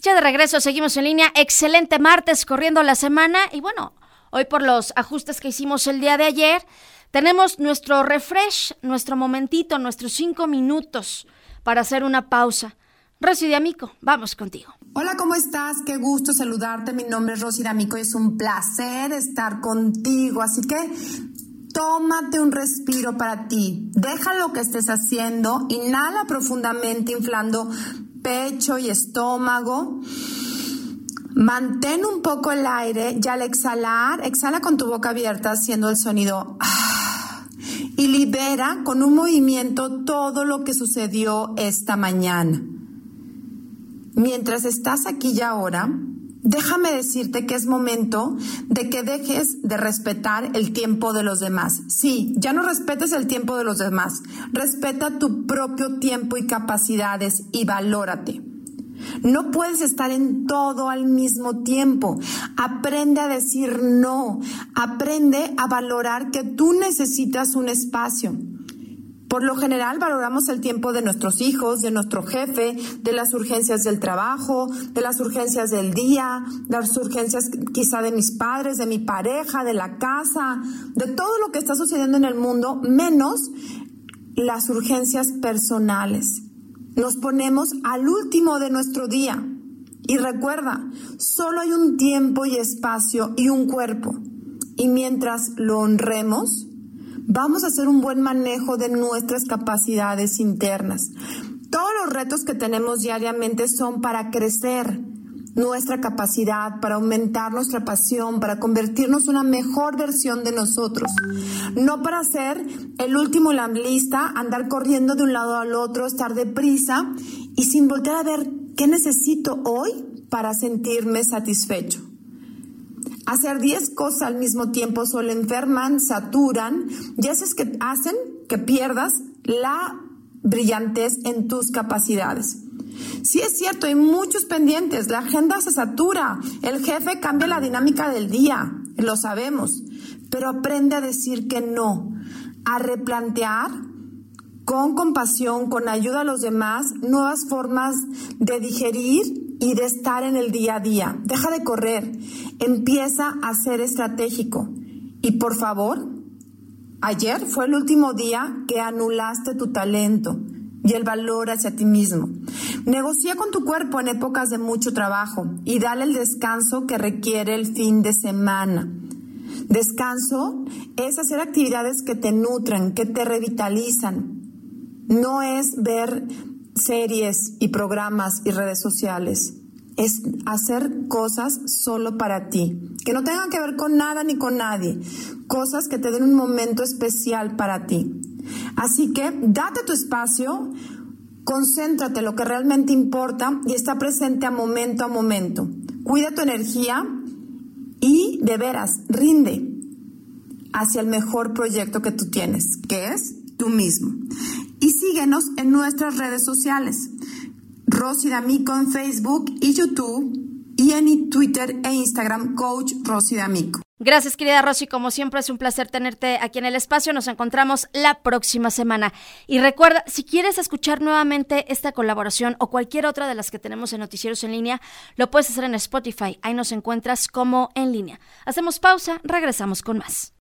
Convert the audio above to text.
Ya de regreso, seguimos en línea. Excelente martes corriendo la semana y bueno, hoy por los ajustes que hicimos el día de ayer, tenemos nuestro refresh, nuestro momentito, nuestros cinco minutos para hacer una pausa. Rosy D'Amico, vamos contigo. Hola, ¿cómo estás? Qué gusto saludarte. Mi nombre es Rosy D'Amico y es un placer estar contigo. Así que tómate un respiro para ti. Deja lo que estés haciendo, inhala profundamente inflando pecho y estómago. Mantén un poco el aire y al exhalar, exhala con tu boca abierta haciendo el sonido ah, y libera con un movimiento todo lo que sucedió esta mañana mientras estás aquí y ahora, déjame decirte que es momento de que dejes de respetar el tiempo de los demás. Sí, ya no respetes el tiempo de los demás. Respeta tu propio tiempo y capacidades y valórate. No puedes estar en todo al mismo tiempo. Aprende a decir no. Aprende a valorar que tú necesitas un espacio. Por lo general valoramos el tiempo de nuestros hijos, de nuestro jefe, de las urgencias del trabajo, de las urgencias del día, de las urgencias quizá de mis padres, de mi pareja, de la casa, de todo lo que está sucediendo en el mundo, menos las urgencias personales. Nos ponemos al último de nuestro día. Y recuerda, solo hay un tiempo y espacio y un cuerpo. Y mientras lo honremos, vamos a hacer un buen manejo de nuestras capacidades internas. Todos los retos que tenemos diariamente son para crecer nuestra capacidad, para aumentar nuestra pasión, para convertirnos en una mejor versión de nosotros. No para ser el último en la lista, andar corriendo de un lado al otro, estar deprisa y sin volver a ver qué necesito hoy para sentirme satisfecho. Hacer 10 cosas al mismo tiempo solo enferman, saturan y es que hacen que pierdas la brillantez en tus capacidades. Sí es cierto, hay muchos pendientes, la agenda se satura, el jefe cambia la dinámica del día, lo sabemos, pero aprende a decir que no, a replantear con compasión, con ayuda a los demás, nuevas formas de digerir y de estar en el día a día. Deja de correr, empieza a ser estratégico. Y por favor, ayer fue el último día que anulaste tu talento y el valor hacia ti mismo. Negocia con tu cuerpo en épocas de mucho trabajo y dale el descanso que requiere el fin de semana. Descanso es hacer actividades que te nutren, que te revitalizan. No es ver series y programas y redes sociales. Es hacer cosas solo para ti, que no tengan que ver con nada ni con nadie, cosas que te den un momento especial para ti. Así que date tu espacio, concéntrate en lo que realmente importa y está presente a momento a momento. Cuida tu energía y de veras rinde hacia el mejor proyecto que tú tienes, que es tú mismo y síguenos en nuestras redes sociales. Rosy D'Amico en Facebook y YouTube y en Twitter e Instagram Coach Rosy D'Amico. Gracias, querida Rosy. Como siempre, es un placer tenerte aquí en el espacio. Nos encontramos la próxima semana. Y recuerda, si quieres escuchar nuevamente esta colaboración o cualquier otra de las que tenemos en Noticieros en línea, lo puedes hacer en Spotify. Ahí nos encuentras como en línea. Hacemos pausa, regresamos con más.